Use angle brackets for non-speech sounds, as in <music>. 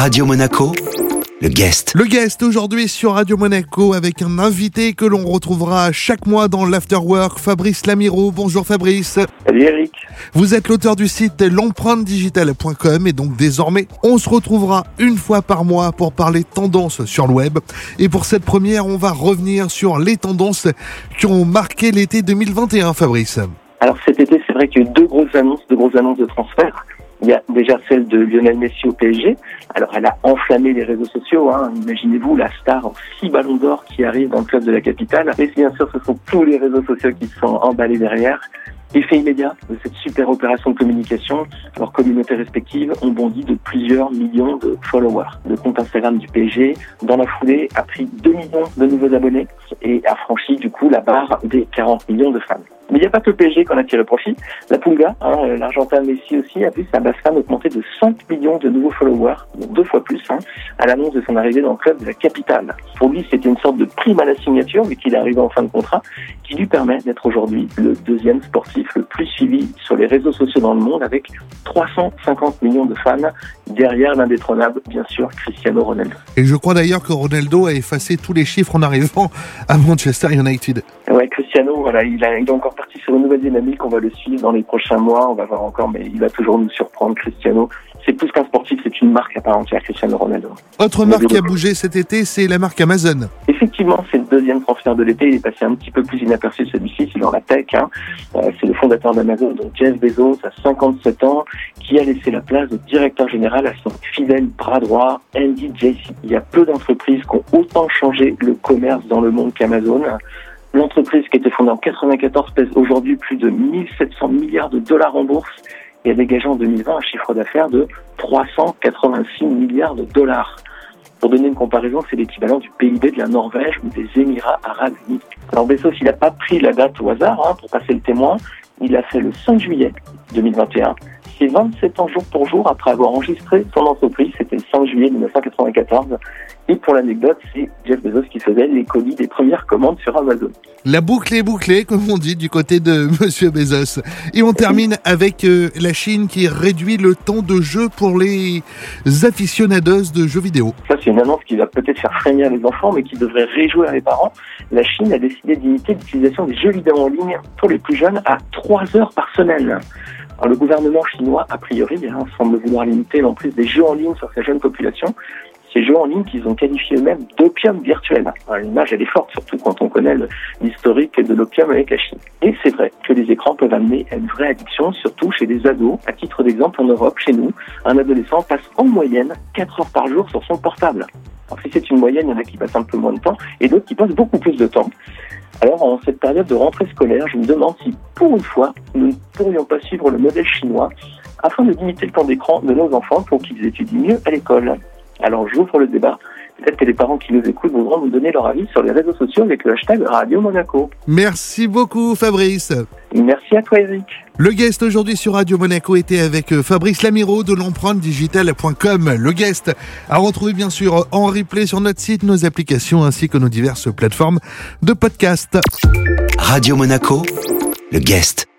Radio Monaco, le guest. Le guest aujourd'hui sur Radio Monaco avec un invité que l'on retrouvera chaque mois dans l'Afterwork, Fabrice Lamiro. Bonjour Fabrice. Salut Eric. Vous êtes l'auteur du site l'empreinte-digitale.com et donc désormais on se retrouvera une fois par mois pour parler tendances sur le web. Et pour cette première, on va revenir sur les tendances qui ont marqué l'été 2021, Fabrice. Alors cet été, c'est vrai qu'il y a eu deux grosses annonces, deux grosses annonces de transfert. Il y a déjà celle de Lionel Messi au PSG. Alors elle a enflammé les réseaux sociaux. Hein. Imaginez-vous la star en six ballons d'or qui arrive dans le club de la capitale. Et bien sûr, ce sont tous les réseaux sociaux qui sont emballés derrière. Effet immédiat de cette super opération de communication, leurs communautés respectives ont bondi de plusieurs millions de followers. Le compte Instagram du PSG, dans la foulée, a pris 2 millions de nouveaux abonnés et a franchi du coup la barre des 40 millions de fans. Mais il n'y a pas que le PSG qu'on a tiré profit. La Pulga, hein, l'Argentin Messi aussi, a vu sa base fan augmenter de 5 millions de nouveaux followers, donc deux fois plus, hein, à l'annonce de son arrivée dans le club de la capitale. Pour lui, c'était une sorte de prime à la signature, vu qu'il est arrivé en fin de contrat, qui lui permet d'être aujourd'hui le deuxième sportif le plus suivi sur les réseaux sociaux dans le monde, avec 350 millions de fans, derrière l'indétrônable, bien sûr, Cristiano Ronaldo. Et je crois d'ailleurs que Ronaldo a effacé tous les chiffres en arrivant à Manchester United. Ouais, Cristiano, voilà, il, a, il est encore parti sur une nouvelle dynamique. On va le suivre dans les prochains mois. On va voir encore, mais il va toujours nous surprendre, Cristiano. C'est plus qu'un sportif, c'est une marque à part entière, Cristiano Ronaldo. Autre marque qui a bougé cet été, c'est la marque Amazon. Effectivement, c'est le deuxième transfert de l'été. Il est passé un petit peu plus inaperçu celui-ci, c'est dans la tech. Hein. Euh, c'est le fondateur d'Amazon, donc Jeff Bezos, à 57 ans, qui a laissé la place de directeur général à son fidèle bras droit, Andy Jassy. Il y a peu d'entreprises qui ont autant changé le commerce dans le monde qu'Amazon. L'entreprise qui a été fondée en 94 pèse aujourd'hui plus de 1700 milliards de dollars en bourse et a dégagé en 2020 un chiffre d'affaires de 386 milliards de dollars. Pour donner une comparaison, c'est l'équivalent du PIB de la Norvège ou des Émirats arabes unis. Alors Bezos, il n'a pas pris la date au hasard hein, pour passer le témoin. Il l'a fait le 5 juillet 2021. C'est 27 ans jour pour jour après avoir enregistré son entreprise. C'était le 5 juillet 1994. Et pour l'anecdote, c'est Jeff Bezos qui faisait les colis des premières commandes sur Amazon. La boucle est bouclée, comme on dit, du côté de <laughs> Monsieur Bezos. Et on termine avec euh, la Chine qui réduit le temps de jeu pour les aficionados de jeux vidéo. Ça, c'est une annonce qui va peut-être faire frémir les enfants, mais qui devrait réjouir les parents. La Chine a décidé d'imiter l'utilisation des jeux vidéo en ligne pour les plus jeunes à 3 heures par semaine. Le gouvernement chinois, a priori, hein, semble vouloir limiter l'emprise des jeux en ligne sur sa jeune population ces jeux en ligne qu'ils ont qualifiés eux-mêmes d'opium virtuel. L'image, elle est forte, surtout quand on connaît l'historique de l'opium avec la Chine. Et c'est vrai que les écrans peuvent amener à une vraie addiction, surtout chez les ados. À titre d'exemple, en Europe, chez nous, un adolescent passe en moyenne 4 heures par jour sur son portable. Alors si c'est une moyenne, il y en a qui passent un peu moins de temps et d'autres qui passent beaucoup plus de temps. Alors, en cette période de rentrée scolaire, je me demande si, pour une fois, nous ne pourrions pas suivre le modèle chinois afin de limiter le temps d'écran de nos enfants pour qu'ils étudient mieux à l'école. Alors j'ouvre le débat. Peut-être que les parents qui nous écoutent voudront nous donner leur avis sur les réseaux sociaux avec le hashtag Radio Monaco. Merci beaucoup Fabrice. Merci à toi Eric. Le guest aujourd'hui sur Radio Monaco était avec euh, Fabrice Lamiro de l'empreinte digitale.com. Le guest a retrouvé bien sûr en replay sur notre site, nos applications ainsi que nos diverses plateformes de podcast. Radio Monaco, le guest.